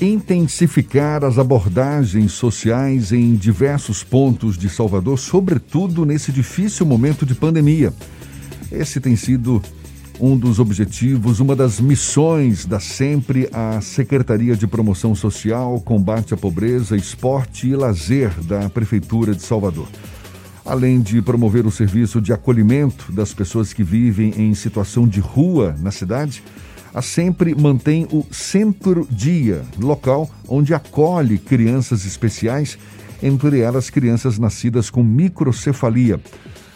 intensificar as abordagens sociais em diversos pontos de Salvador, sobretudo nesse difícil momento de pandemia. Esse tem sido um dos objetivos, uma das missões da sempre a Secretaria de Promoção Social, Combate à Pobreza, Esporte e Lazer da Prefeitura de Salvador. Além de promover o serviço de acolhimento das pessoas que vivem em situação de rua na cidade, a Sempre mantém o Centro Dia, local onde acolhe crianças especiais, entre elas crianças nascidas com microcefalia.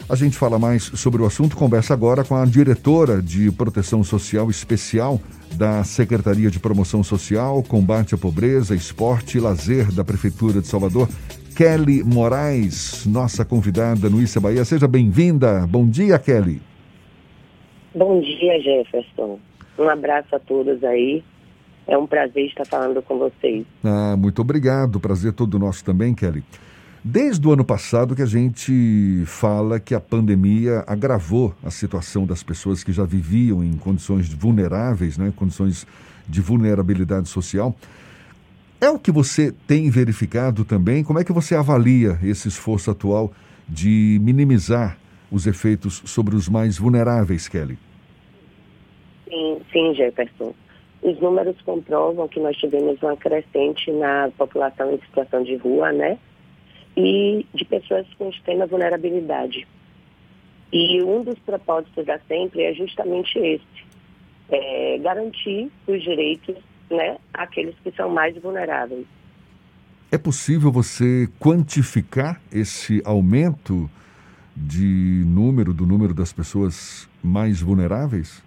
A gente fala mais sobre o assunto, conversa agora com a diretora de Proteção Social Especial da Secretaria de Promoção Social, Combate à Pobreza, Esporte e Lazer da Prefeitura de Salvador, Kelly Moraes, nossa convidada no Issa Bahia. Seja bem-vinda. Bom dia, Kelly. Bom dia, Jefferson. Um abraço a todos aí. É um prazer estar falando com vocês. Ah, muito obrigado. Prazer todo nosso também, Kelly. Desde o ano passado que a gente fala que a pandemia agravou a situação das pessoas que já viviam em condições vulneráveis, né, condições de vulnerabilidade social. É o que você tem verificado também? Como é que você avalia esse esforço atual de minimizar os efeitos sobre os mais vulneráveis, Kelly? Sim, sim, Jefferson. Os números comprovam que nós tivemos uma crescente na população em situação de rua, né? E de pessoas com extrema vulnerabilidade. E um dos propósitos da Sempre é justamente esse: é garantir os direitos né, àqueles que são mais vulneráveis. É possível você quantificar esse aumento de número, do número das pessoas mais vulneráveis?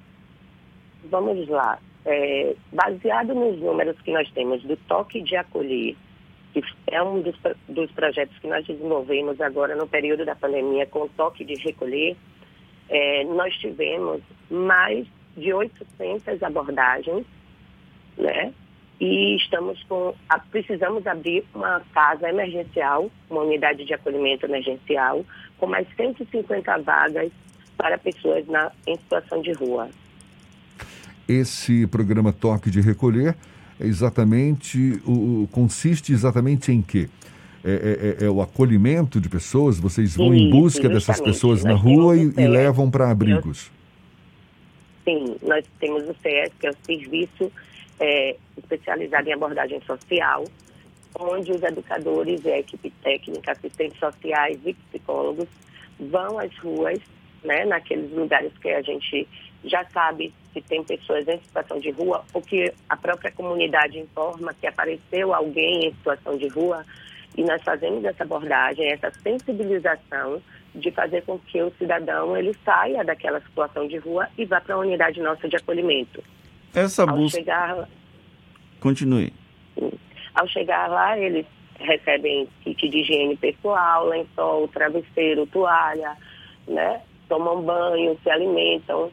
Vamos lá, é, baseado nos números que nós temos do toque de acolher, que é um dos, dos projetos que nós desenvolvemos agora no período da pandemia com o toque de recolher, é, nós tivemos mais de 800 abordagens, né? E estamos com, a, precisamos abrir uma casa emergencial, uma unidade de acolhimento emergencial, com mais 150 vagas para pessoas na, em situação de rua. Esse programa Toque de Recolher é exatamente o, consiste exatamente em quê? É, é, é, é, o acolhimento de pessoas? Vocês vão em busca dessas pessoas na rua e, e, levam para abrigos? Sim, nós temos o CS, que é o Serviço é, Especializado em Abordagem Social, onde os educadores e a equipe técnica, assistentes sociais e psicólogos vão às ruas, né, naqueles lugares que a gente já sabe se tem pessoas em situação de rua ou que a própria comunidade informa que apareceu alguém em situação de rua e nós fazemos essa abordagem, essa sensibilização de fazer com que o cidadão ele saia daquela situação de rua e vá para a unidade nossa de acolhimento. Essa Ao busca... Chegar... Continue. Ao chegar lá, eles recebem kit de higiene pessoal, lençol, travesseiro, toalha, né? Tomam banho, se alimentam,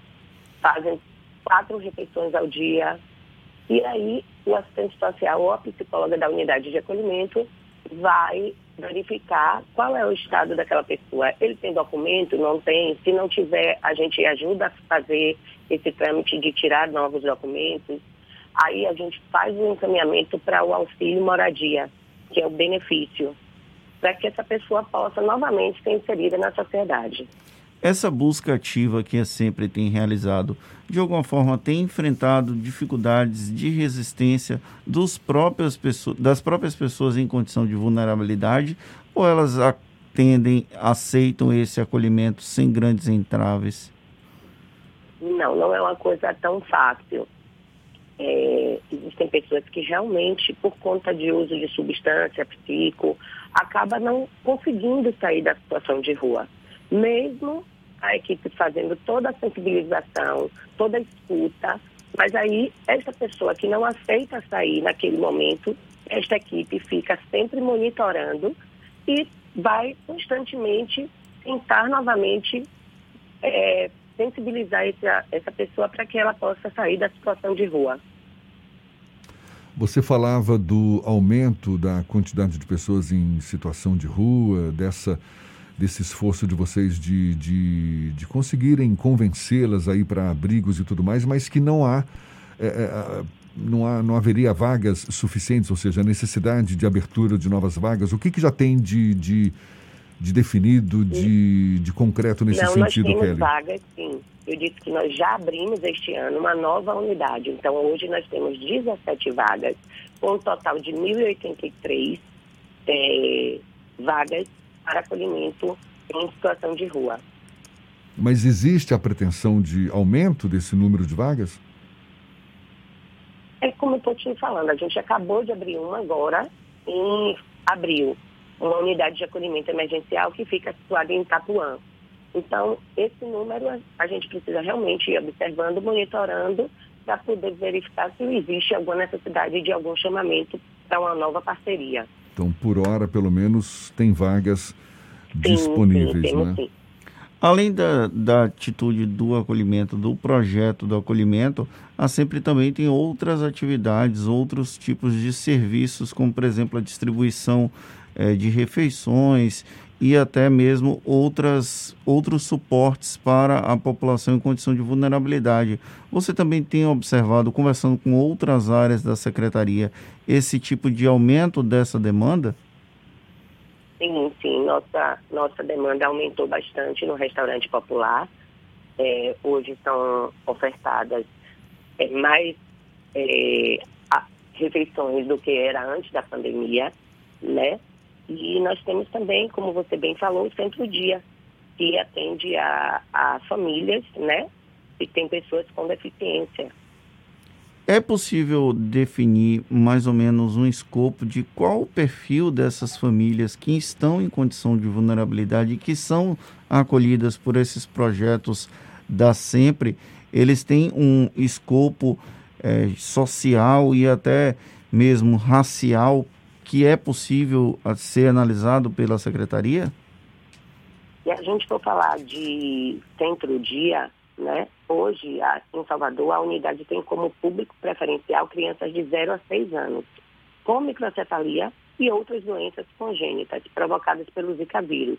fazem quatro refeições ao dia. E aí, o assistente social ou a psicóloga da unidade de acolhimento vai verificar qual é o estado daquela pessoa. Ele tem documento? Não tem? Se não tiver, a gente ajuda a fazer esse trâmite de tirar novos documentos. Aí a gente faz o um encaminhamento para o auxílio moradia, que é o benefício, para que essa pessoa possa novamente ser inserida na sociedade. Essa busca ativa que a Sempre tem realizado, de alguma forma tem enfrentado dificuldades de resistência dos próprios pessoas, das próprias pessoas em condição de vulnerabilidade ou elas atendem, aceitam esse acolhimento sem grandes entraves? Não, não é uma coisa tão fácil. É, existem pessoas que realmente, por conta de uso de substância psico, acaba não conseguindo sair da situação de rua mesmo a equipe fazendo toda a sensibilização, toda a escuta, mas aí essa pessoa que não aceita sair naquele momento, esta equipe fica sempre monitorando e vai constantemente tentar novamente é, sensibilizar essa, essa pessoa para que ela possa sair da situação de rua. Você falava do aumento da quantidade de pessoas em situação de rua, dessa desse esforço de vocês de, de, de conseguirem convencê-las aí para abrigos e tudo mais, mas que não há é, é, não, há, não haveria vagas suficientes, ou seja, a necessidade de abertura de novas vagas? O que, que já tem de, de, de definido, de, de concreto nesse não, sentido, nós temos Kelly? vagas, sim. Eu disse que nós já abrimos este ano uma nova unidade. Então, hoje nós temos 17 vagas, com um total de 1.083 é, vagas para acolhimento em situação de rua. Mas existe a pretensão de aumento desse número de vagas? É como eu estou te falando, a gente acabou de abrir uma agora, em abril, uma unidade de acolhimento emergencial que fica situada em Itapuã. Então, esse número a gente precisa realmente ir observando, monitorando, para poder verificar se existe alguma necessidade de algum chamamento para uma nova parceria. Então, por hora, pelo menos, tem vagas sim, disponíveis, sim, né? Sim. Além da, da atitude do acolhimento, do projeto do acolhimento, a sempre também tem outras atividades, outros tipos de serviços, como por exemplo a distribuição é, de refeições e até mesmo outras, outros suportes para a população em condição de vulnerabilidade. Você também tem observado, conversando com outras áreas da secretaria, esse tipo de aumento dessa demanda? Sim, sim. Nossa, nossa demanda aumentou bastante no restaurante popular. É, hoje são ofertadas é, mais é, refeições do que era antes da pandemia, né? E nós temos também, como você bem falou, o Centro-Dia, que atende a, a famílias, né? E tem pessoas com deficiência. É possível definir mais ou menos um escopo de qual o perfil dessas famílias que estão em condição de vulnerabilidade e que são acolhidas por esses projetos da Sempre? Eles têm um escopo é, social e até mesmo racial que é possível ser analisado pela secretaria? Se a gente for falar de centro-dia, né? Hoje, em Salvador, a unidade tem como público preferencial crianças de 0 a 6 anos, com microcefalia e outras doenças congênitas provocadas pelo Zika vírus.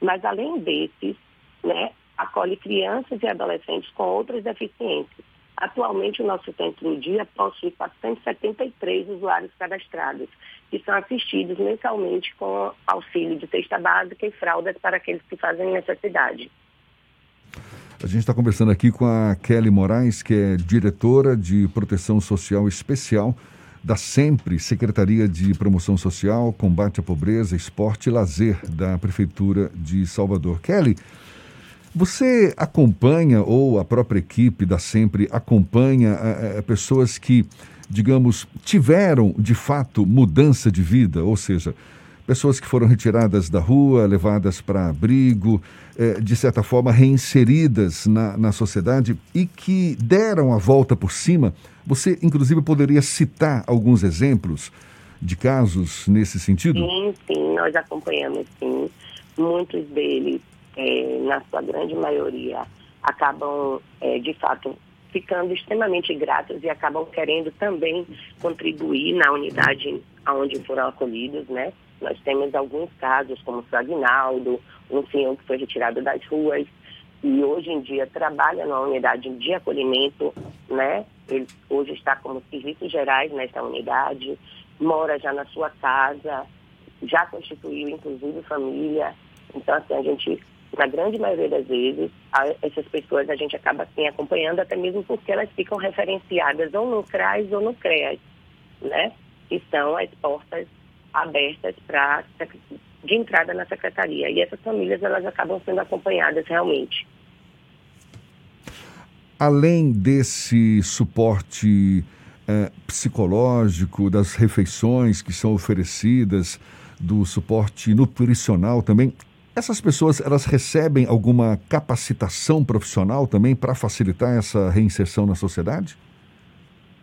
Mas, além desses, né, acolhe crianças e adolescentes com outras deficiências. Atualmente, o nosso centro dia possui 473 usuários cadastrados, que são assistidos mensalmente com auxílio de cesta básica e fraldas para aqueles que fazem necessidade. A gente está conversando aqui com a Kelly Moraes, que é diretora de Proteção Social Especial da SEMPRE, Secretaria de Promoção Social, Combate à Pobreza, Esporte e Lazer da Prefeitura de Salvador. Kelly, você acompanha, ou a própria equipe da SEMPRE acompanha é, pessoas que, digamos, tiveram de fato mudança de vida, ou seja, pessoas que foram retiradas da rua, levadas para abrigo, eh, de certa forma reinseridas na, na sociedade e que deram a volta por cima. Você, inclusive, poderia citar alguns exemplos de casos nesse sentido? Sim, sim, nós acompanhamos, sim. Muitos deles, eh, na sua grande maioria, acabam, eh, de fato, ficando extremamente gratos e acabam querendo também contribuir na unidade onde foram acolhidos, né? Nós temos alguns casos, como o Agnaldo, um senhor que foi retirado das ruas e hoje em dia trabalha na unidade de acolhimento, né? Ele hoje está como serviços gerais nessa unidade, mora já na sua casa, já constituiu inclusive família. Então, assim, a gente, na grande maioria das vezes, a, essas pessoas a gente acaba assim acompanhando, até mesmo porque elas ficam referenciadas ou no CRAS ou no CREAS, né? As portas abertas para de entrada na secretaria. E essas famílias elas acabam sendo acompanhadas realmente. Além desse suporte eh, psicológico, das refeições que são oferecidas, do suporte nutricional também, essas pessoas elas recebem alguma capacitação profissional também para facilitar essa reinserção na sociedade?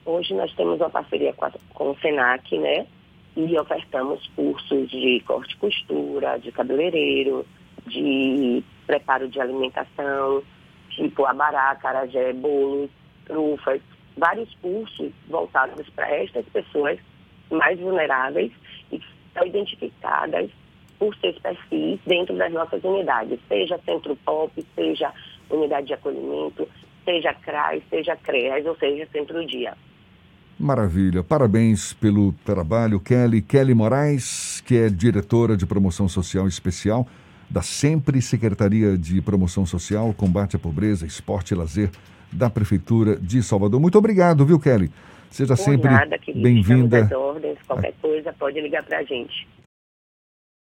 Hoje nós temos uma parceria com, a, com o SENAC, né? e ofertamos cursos de corte e costura, de cabeleireiro, de preparo de alimentação, tipo abará, carajé, bolos, trufas, vários cursos voltados para estas pessoas mais vulneráveis e que são identificadas por seus perfis dentro das nossas unidades, seja Centro Pop, seja Unidade de Acolhimento, seja CRAS, seja CREAS, ou seja Centro Dia. Maravilha. Parabéns pelo trabalho, Kelly. Kelly Moraes, que é diretora de promoção social especial da Sempre Secretaria de Promoção Social, Combate à Pobreza, Esporte e Lazer da Prefeitura de Salvador. Muito obrigado, viu, Kelly? Seja Por sempre bem-vinda. Qualquer coisa, pode ligar para a gente.